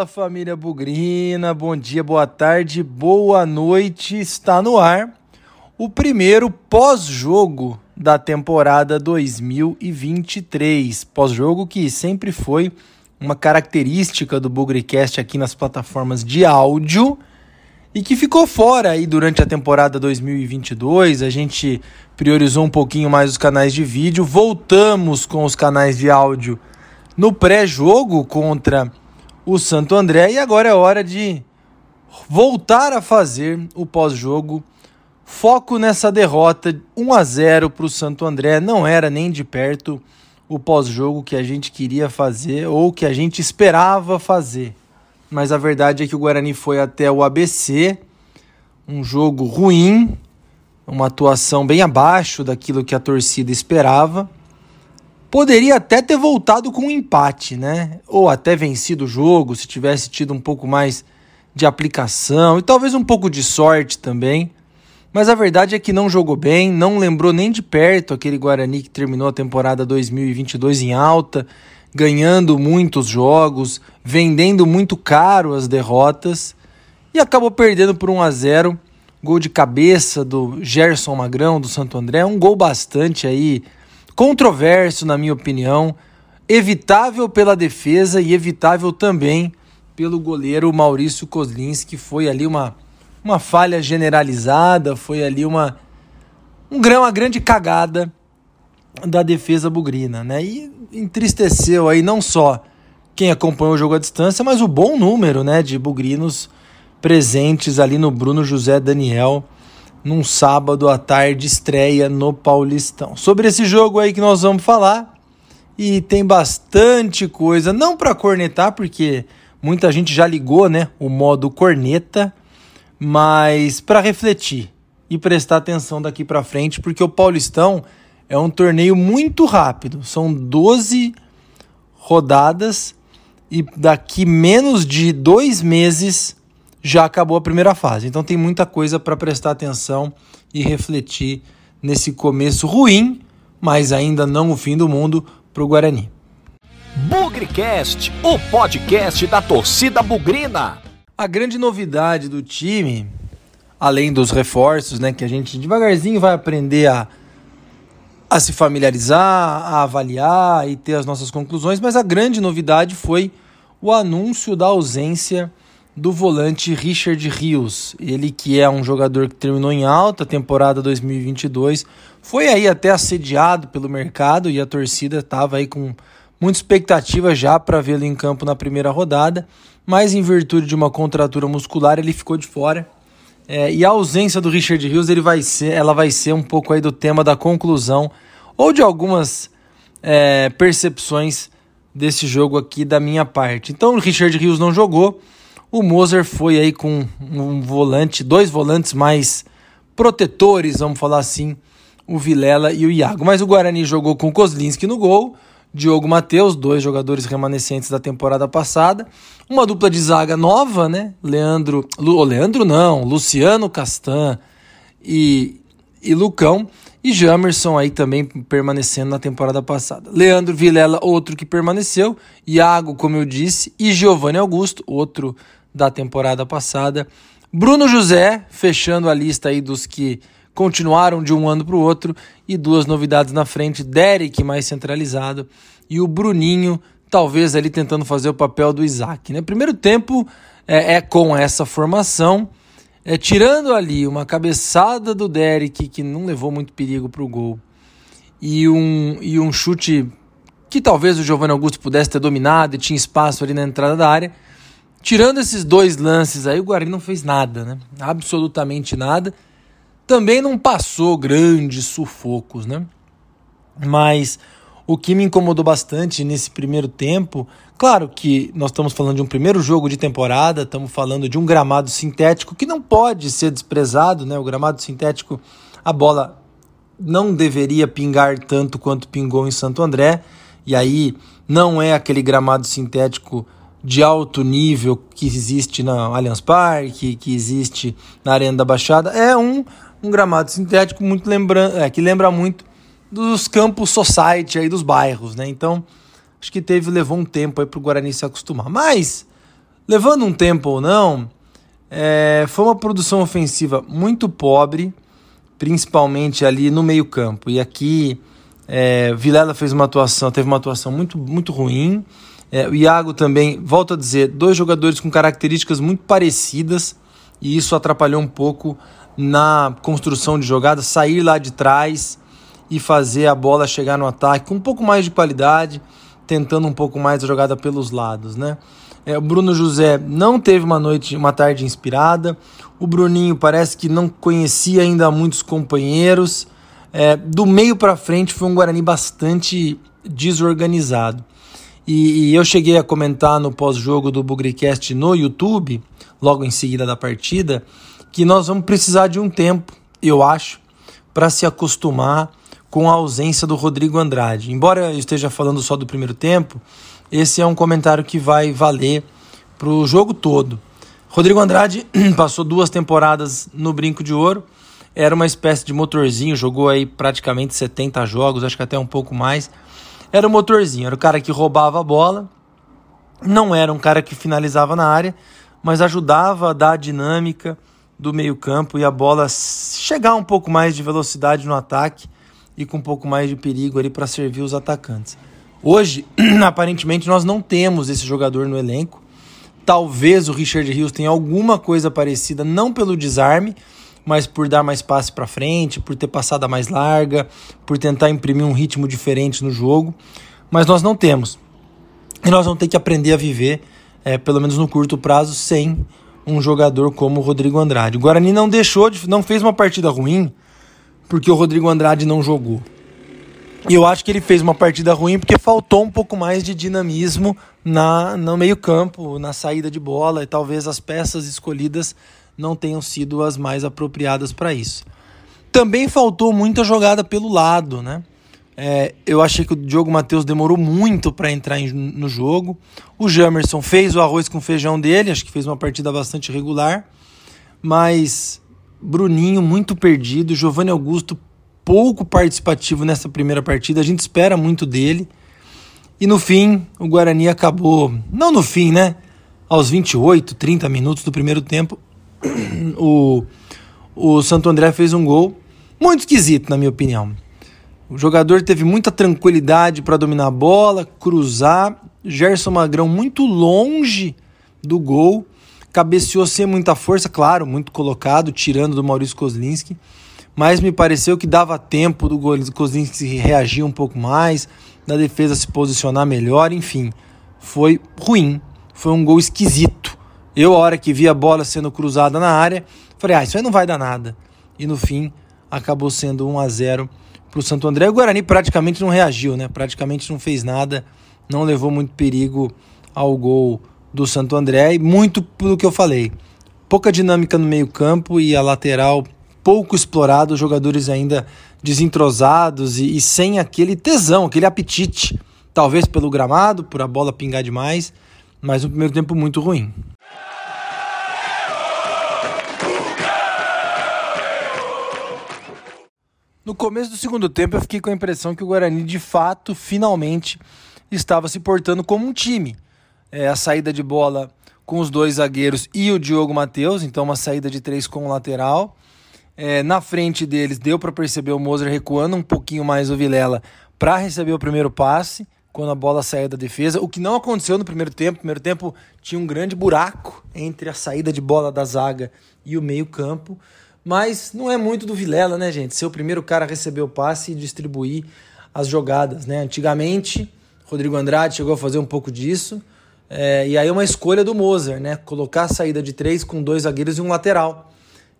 Fala família Bugrina, bom dia, boa tarde, boa noite. Está no ar o primeiro pós-jogo da temporada 2023. Pós-jogo que sempre foi uma característica do Bugricast aqui nas plataformas de áudio e que ficou fora aí durante a temporada 2022. A gente priorizou um pouquinho mais os canais de vídeo, voltamos com os canais de áudio no pré-jogo contra o Santo André e agora é hora de voltar a fazer o pós-jogo. Foco nessa derrota 1 a 0 para o Santo André, não era nem de perto o pós-jogo que a gente queria fazer ou que a gente esperava fazer. Mas a verdade é que o Guarani foi até o ABC, um jogo ruim, uma atuação bem abaixo daquilo que a torcida esperava. Poderia até ter voltado com um empate, né? Ou até vencido o jogo, se tivesse tido um pouco mais de aplicação e talvez um pouco de sorte também. Mas a verdade é que não jogou bem, não lembrou nem de perto aquele Guarani que terminou a temporada 2022 em alta, ganhando muitos jogos, vendendo muito caro as derrotas e acabou perdendo por 1 a 0. Gol de cabeça do Gerson Magrão do Santo André, um gol bastante aí controverso, na minha opinião, evitável pela defesa e evitável também pelo goleiro Maurício Kozlinski. Foi ali uma, uma falha generalizada, foi ali uma, um, uma grande cagada da defesa bugrina, né? E entristeceu aí não só quem acompanhou o jogo à distância, mas o bom número, né, de bugrinos presentes ali no Bruno José Daniel num sábado à tarde, estreia no Paulistão. Sobre esse jogo aí que nós vamos falar, e tem bastante coisa, não para cornetar, porque muita gente já ligou, né, o modo corneta, mas para refletir e prestar atenção daqui para frente, porque o Paulistão é um torneio muito rápido, são 12 rodadas e daqui menos de dois meses já acabou a primeira fase. Então tem muita coisa para prestar atenção e refletir nesse começo ruim, mas ainda não o fim do mundo para o Guarani. Bugrecast, o podcast da torcida bugrina. A grande novidade do time, além dos reforços, né, que a gente devagarzinho vai aprender a, a se familiarizar, a avaliar e ter as nossas conclusões, mas a grande novidade foi o anúncio da ausência do volante Richard Rios. Ele que é um jogador que terminou em alta temporada 2022, foi aí até assediado pelo mercado e a torcida estava aí com muita expectativa já para vê-lo em campo na primeira rodada, mas em virtude de uma contratura muscular ele ficou de fora. É, e a ausência do Richard Rios ele vai ser, ela vai ser um pouco aí do tema da conclusão ou de algumas é, percepções desse jogo aqui da minha parte. Então o Richard Rios não jogou. O Moser foi aí com um volante, dois volantes mais protetores, vamos falar assim, o Vilela e o Iago. Mas o Guarani jogou com o Kozlinski no gol, Diogo Matheus, dois jogadores remanescentes da temporada passada. Uma dupla de zaga nova, né? Leandro. Lu, Leandro não, Luciano Castan e, e Lucão. E Jamerson aí também permanecendo na temporada passada. Leandro Vilela, outro que permaneceu. Iago, como eu disse. E Giovanni Augusto, outro da temporada passada. Bruno José, fechando a lista aí dos que continuaram de um ano para o outro. E duas novidades na frente: Derek, mais centralizado, e o Bruninho, talvez ali tentando fazer o papel do Isaac. Né? Primeiro tempo é, é com essa formação. É, tirando ali uma cabeçada do Derek, que não levou muito perigo para o gol, e um, e um chute que talvez o Giovanni Augusto pudesse ter dominado e tinha espaço ali na entrada da área, Tirando esses dois lances aí, o Guarani não fez nada, né? Absolutamente nada. Também não passou grandes sufocos, né? Mas o que me incomodou bastante nesse primeiro tempo, claro que nós estamos falando de um primeiro jogo de temporada, estamos falando de um gramado sintético que não pode ser desprezado, né? O gramado sintético, a bola não deveria pingar tanto quanto pingou em Santo André, e aí não é aquele gramado sintético de alto nível que existe na Allianz Parque, que existe na Arena da Baixada, é um, um gramado sintético muito lembra, é, que lembra muito dos campos society aí dos bairros, né? Então, acho que teve levou um tempo aí para o Guarani se acostumar. Mas Levando um tempo ou não, é, foi uma produção ofensiva muito pobre, principalmente ali no meio campo. E aqui é, Vilela fez uma atuação, teve uma atuação muito, muito ruim. É, o Iago também, volto a dizer, dois jogadores com características muito parecidas e isso atrapalhou um pouco na construção de jogadas, sair lá de trás e fazer a bola chegar no ataque com um pouco mais de qualidade, tentando um pouco mais a jogada pelos lados, né? É, o Bruno José não teve uma noite, uma tarde inspirada. O Bruninho parece que não conhecia ainda muitos companheiros. É, do meio para frente foi um Guarani bastante desorganizado. E, e eu cheguei a comentar no pós-jogo do Bugricast no YouTube, logo em seguida da partida, que nós vamos precisar de um tempo, eu acho, para se acostumar com a ausência do Rodrigo Andrade. Embora eu esteja falando só do primeiro tempo, esse é um comentário que vai valer para o jogo todo. Rodrigo Andrade passou duas temporadas no Brinco de Ouro, era uma espécie de motorzinho, jogou aí praticamente 70 jogos, acho que até um pouco mais. Era o motorzinho, era o cara que roubava a bola, não era um cara que finalizava na área, mas ajudava a dar a dinâmica do meio-campo e a bola chegar um pouco mais de velocidade no ataque e com um pouco mais de perigo ali para servir os atacantes. Hoje, aparentemente, nós não temos esse jogador no elenco. Talvez o Richard Rios tenha alguma coisa parecida, não pelo desarme, mas por dar mais passe para frente, por ter passada mais larga, por tentar imprimir um ritmo diferente no jogo. Mas nós não temos. E nós vamos ter que aprender a viver, é, pelo menos no curto prazo, sem um jogador como o Rodrigo Andrade. O Guarani não deixou, de, não fez uma partida ruim porque o Rodrigo Andrade não jogou. E eu acho que ele fez uma partida ruim porque faltou um pouco mais de dinamismo na, no meio-campo, na saída de bola, e talvez as peças escolhidas não tenham sido as mais apropriadas para isso. Também faltou muita jogada pelo lado, né? É, eu achei que o Diogo Matheus demorou muito para entrar em, no jogo. O Jamerson fez o arroz com feijão dele, acho que fez uma partida bastante regular. Mas Bruninho muito perdido, Giovanni Augusto pouco participativo nessa primeira partida. A gente espera muito dele. E no fim, o Guarani acabou, não no fim, né? Aos 28, 30 minutos do primeiro tempo, o, o Santo André fez um gol muito esquisito, na minha opinião. O jogador teve muita tranquilidade para dominar a bola, cruzar. Gerson Magrão muito longe do gol, cabeceou sem muita força, claro, muito colocado, tirando do Maurício Kozlinski mas me pareceu que dava tempo do Kozlinski reagir um pouco mais, da defesa se posicionar melhor, enfim, foi ruim, foi um gol esquisito. Eu, a hora que vi a bola sendo cruzada na área, falei, ah, isso aí não vai dar nada. E no fim, acabou sendo 1 a 0 para o Santo André. O Guarani praticamente não reagiu, né? Praticamente não fez nada, não levou muito perigo ao gol do Santo André e muito pelo que eu falei. Pouca dinâmica no meio-campo e a lateral pouco explorado, jogadores ainda desentrosados e, e sem aquele tesão, aquele apetite. Talvez pelo gramado, por a bola pingar demais, mas um primeiro tempo muito ruim. No começo do segundo tempo, eu fiquei com a impressão que o Guarani, de fato, finalmente estava se portando como um time. É, a saída de bola com os dois zagueiros e o Diogo Matheus, então uma saída de três com o lateral. É, na frente deles deu para perceber o Moser recuando um pouquinho mais o Vilela para receber o primeiro passe quando a bola saiu da defesa, o que não aconteceu no primeiro tempo. No primeiro tempo tinha um grande buraco entre a saída de bola da zaga e o meio-campo. Mas não é muito do Vilela, né, gente? Ser o primeiro cara a receber o passe e distribuir as jogadas, né? Antigamente, Rodrigo Andrade chegou a fazer um pouco disso. É, e aí é uma escolha do Moser, né? Colocar a saída de três com dois zagueiros e um lateral.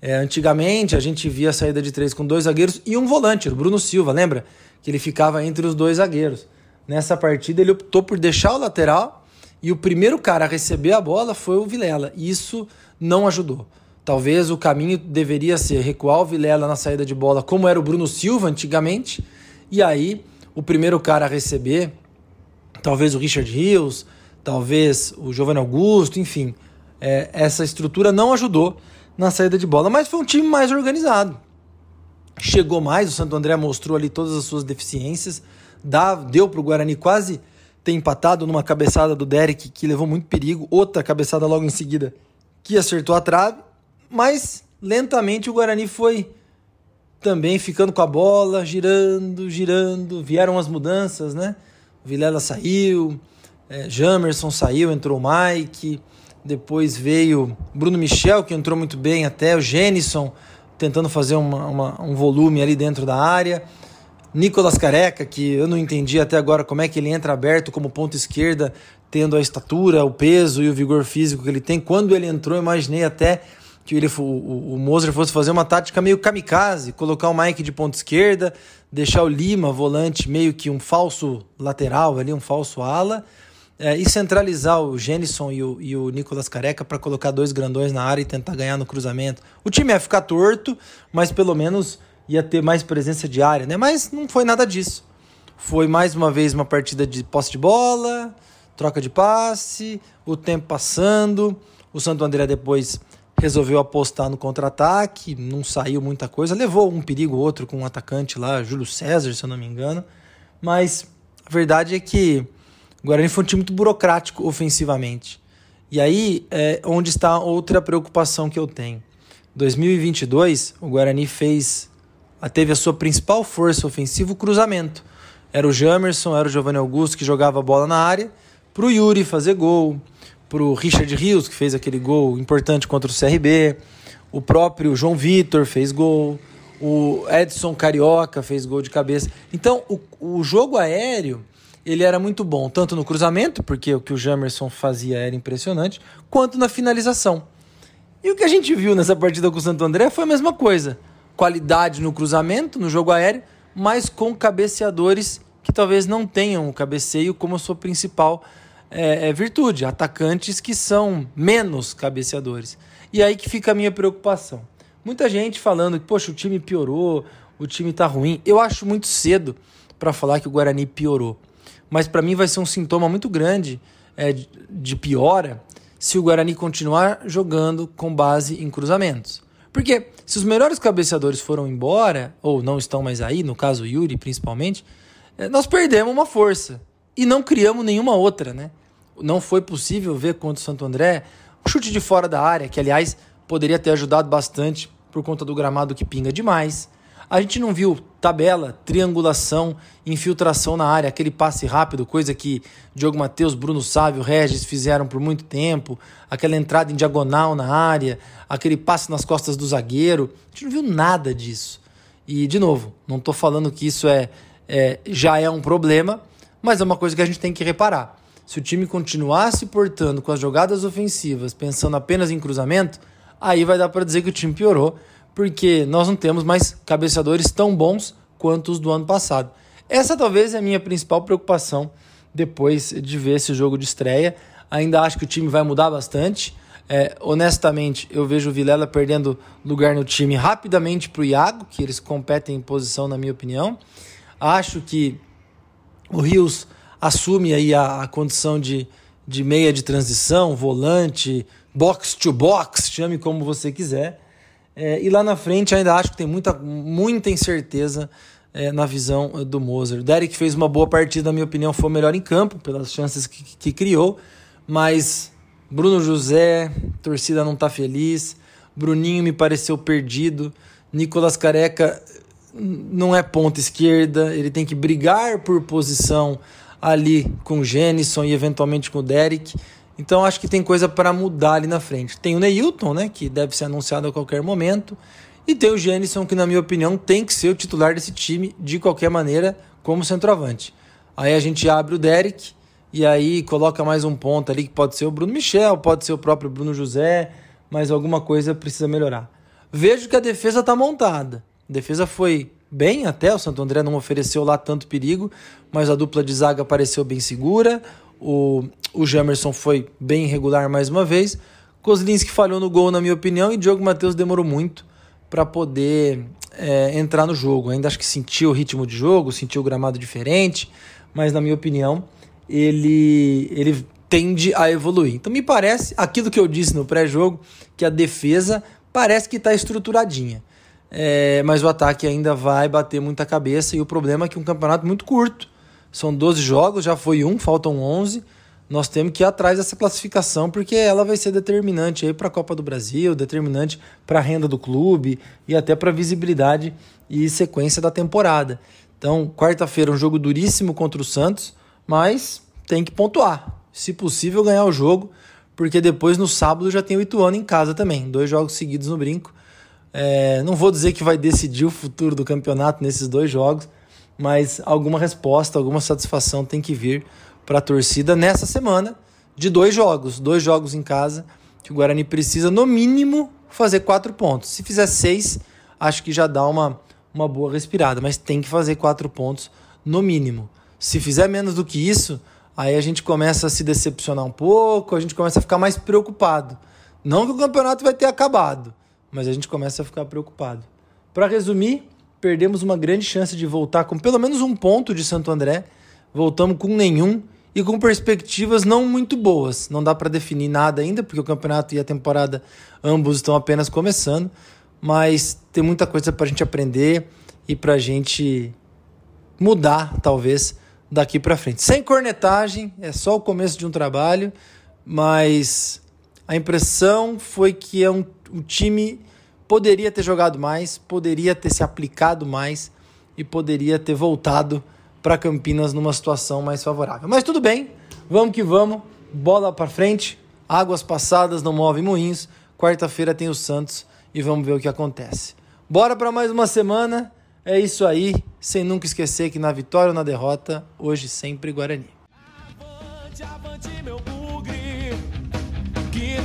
É, antigamente a gente via a saída de três com dois zagueiros e um volante, o Bruno Silva, lembra? Que ele ficava entre os dois zagueiros. Nessa partida ele optou por deixar o lateral e o primeiro cara a receber a bola foi o Vilela. Isso não ajudou. Talvez o caminho deveria ser recuar o Vilela na saída de bola, como era o Bruno Silva antigamente, e aí o primeiro cara a receber, talvez o Richard Rios, talvez o Giovanni Augusto, enfim, é, essa estrutura não ajudou na saída de bola, mas foi um time mais organizado. Chegou mais, o Santo André mostrou ali todas as suas deficiências, dá, deu para o Guarani quase ter empatado numa cabeçada do Derek que levou muito perigo, outra cabeçada logo em seguida que acertou a trave, mas lentamente o Guarani foi também ficando com a bola, girando, girando, vieram as mudanças, né? O Vilela saiu, é, Jamerson saiu, entrou o Mike, depois veio Bruno Michel, que entrou muito bem até, o Jenison tentando fazer uma, uma, um volume ali dentro da área. Nicolas Careca, que eu não entendi até agora como é que ele entra aberto como ponta esquerda, tendo a estatura, o peso e o vigor físico que ele tem. Quando ele entrou, imaginei até que ele, o, o, Moser fosse fazer uma tática meio kamikaze, colocar o Mike de ponta esquerda, deixar o Lima, volante, meio que um falso lateral ali, um falso ala, é, e centralizar o Jenison e o, e o Nicolas Careca para colocar dois grandões na área e tentar ganhar no cruzamento. O time ia ficar torto, mas pelo menos ia ter mais presença de área, né? Mas não foi nada disso. Foi mais uma vez uma partida de posse de bola, troca de passe, o tempo passando. O Santo André depois resolveu apostar no contra-ataque, não saiu muita coisa, levou um perigo outro com um atacante lá, Júlio César, se eu não me engano. Mas a verdade é que o Guarani foi um time muito burocrático ofensivamente. E aí é onde está outra preocupação que eu tenho. 2022, o Guarani fez, teve a sua principal força ofensiva, o cruzamento. Era o Jamerson, era o Giovanni Augusto que jogava a bola na área, para o Yuri fazer gol, para o Richard Rios, que fez aquele gol importante contra o CRB, o próprio João Vitor fez gol, o Edson Carioca fez gol de cabeça. Então, o, o jogo aéreo ele era muito bom, tanto no cruzamento, porque o que o Jamerson fazia era impressionante, quanto na finalização. E o que a gente viu nessa partida com o Santo André foi a mesma coisa. Qualidade no cruzamento, no jogo aéreo, mas com cabeceadores que talvez não tenham o cabeceio como sua principal é, é, virtude. Atacantes que são menos cabeceadores. E aí que fica a minha preocupação. Muita gente falando que, poxa, o time piorou, o time tá ruim. Eu acho muito cedo para falar que o Guarani piorou mas para mim vai ser um sintoma muito grande é, de piora se o Guarani continuar jogando com base em cruzamentos. Porque se os melhores cabeceadores foram embora, ou não estão mais aí, no caso o Yuri principalmente, é, nós perdemos uma força e não criamos nenhuma outra, né? Não foi possível ver contra o Santo André o chute de fora da área, que aliás poderia ter ajudado bastante por conta do gramado que pinga demais. A gente não viu tabela, triangulação, infiltração na área, aquele passe rápido, coisa que Diogo Matheus, Bruno Sávio, Regis fizeram por muito tempo, aquela entrada em diagonal na área, aquele passe nas costas do zagueiro. A gente não viu nada disso. E, de novo, não estou falando que isso é, é, já é um problema, mas é uma coisa que a gente tem que reparar. Se o time continuar se portando com as jogadas ofensivas, pensando apenas em cruzamento, aí vai dar para dizer que o time piorou porque nós não temos mais cabeceadores tão bons quanto os do ano passado. Essa talvez é a minha principal preocupação depois de ver esse jogo de estreia. Ainda acho que o time vai mudar bastante. É, honestamente, eu vejo o Vilela perdendo lugar no time rapidamente para o Iago, que eles competem em posição, na minha opinião. Acho que o Rios assume aí a, a condição de, de meia de transição, volante, box to box, chame como você quiser. É, e lá na frente ainda acho que tem muita, muita incerteza é, na visão do Moser. Derek fez uma boa partida, na minha opinião, foi o melhor em campo, pelas chances que, que criou, mas Bruno José, torcida não está feliz, Bruninho me pareceu perdido, Nicolas Careca não é ponta esquerda, ele tem que brigar por posição ali com o Jenison e eventualmente com o Derek. Então acho que tem coisa para mudar ali na frente. Tem o Neilton, né, que deve ser anunciado a qualquer momento, e tem o Jenison, que na minha opinião tem que ser o titular desse time de qualquer maneira como centroavante. Aí a gente abre o Derek e aí coloca mais um ponto ali que pode ser o Bruno Michel, pode ser o próprio Bruno José, mas alguma coisa precisa melhorar. Vejo que a defesa está montada. A defesa foi bem até, o Santo André não ofereceu lá tanto perigo, mas a dupla de zaga pareceu bem segura. O, o Jamerson foi bem irregular mais uma vez. Kozlinski falhou no gol, na minha opinião, e Diogo Matheus demorou muito para poder é, entrar no jogo. Ainda acho que sentiu o ritmo de jogo, sentiu o gramado diferente, mas na minha opinião, ele, ele tende a evoluir. Então me parece, aquilo que eu disse no pré-jogo, que a defesa parece que está estruturadinha. É, mas o ataque ainda vai bater muita cabeça e o problema é que um campeonato muito curto São 12 jogos, já foi um, faltam 11. Nós temos que ir atrás dessa classificação porque ela vai ser determinante aí para a Copa do Brasil, determinante para a renda do clube e até para a visibilidade e sequência da temporada. Então, quarta-feira um jogo duríssimo contra o Santos, mas tem que pontuar. Se possível, ganhar o jogo, porque depois no sábado já tem o Ituano em casa também. Dois jogos seguidos no brinco. É, não vou dizer que vai decidir o futuro do campeonato nesses dois jogos, mas alguma resposta, alguma satisfação tem que vir para a torcida nessa semana de dois jogos, dois jogos em casa, que o Guarani precisa no mínimo fazer quatro pontos. Se fizer seis, acho que já dá uma, uma boa respirada, mas tem que fazer quatro pontos no mínimo. Se fizer menos do que isso, aí a gente começa a se decepcionar um pouco, a gente começa a ficar mais preocupado. Não que o campeonato vai ter acabado, mas a gente começa a ficar preocupado. Para resumir, perdemos uma grande chance de voltar com pelo menos um ponto de Santo André. Voltamos com nenhum e com perspectivas não muito boas. Não dá para definir nada ainda, porque o campeonato e a temporada ambos estão apenas começando, mas tem muita coisa para a gente aprender e para a gente mudar, talvez, daqui para frente. Sem cornetagem, é só o começo de um trabalho, mas a impressão foi que é um, o time poderia ter jogado mais, poderia ter se aplicado mais e poderia ter voltado para Campinas numa situação mais favorável. Mas tudo bem, vamos que vamos, bola para frente, águas passadas não movem moinhos. Quarta-feira tem o Santos e vamos ver o que acontece. Bora para mais uma semana. É isso aí, sem nunca esquecer que na vitória ou na derrota, hoje sempre Guarani. Avante, avante, meu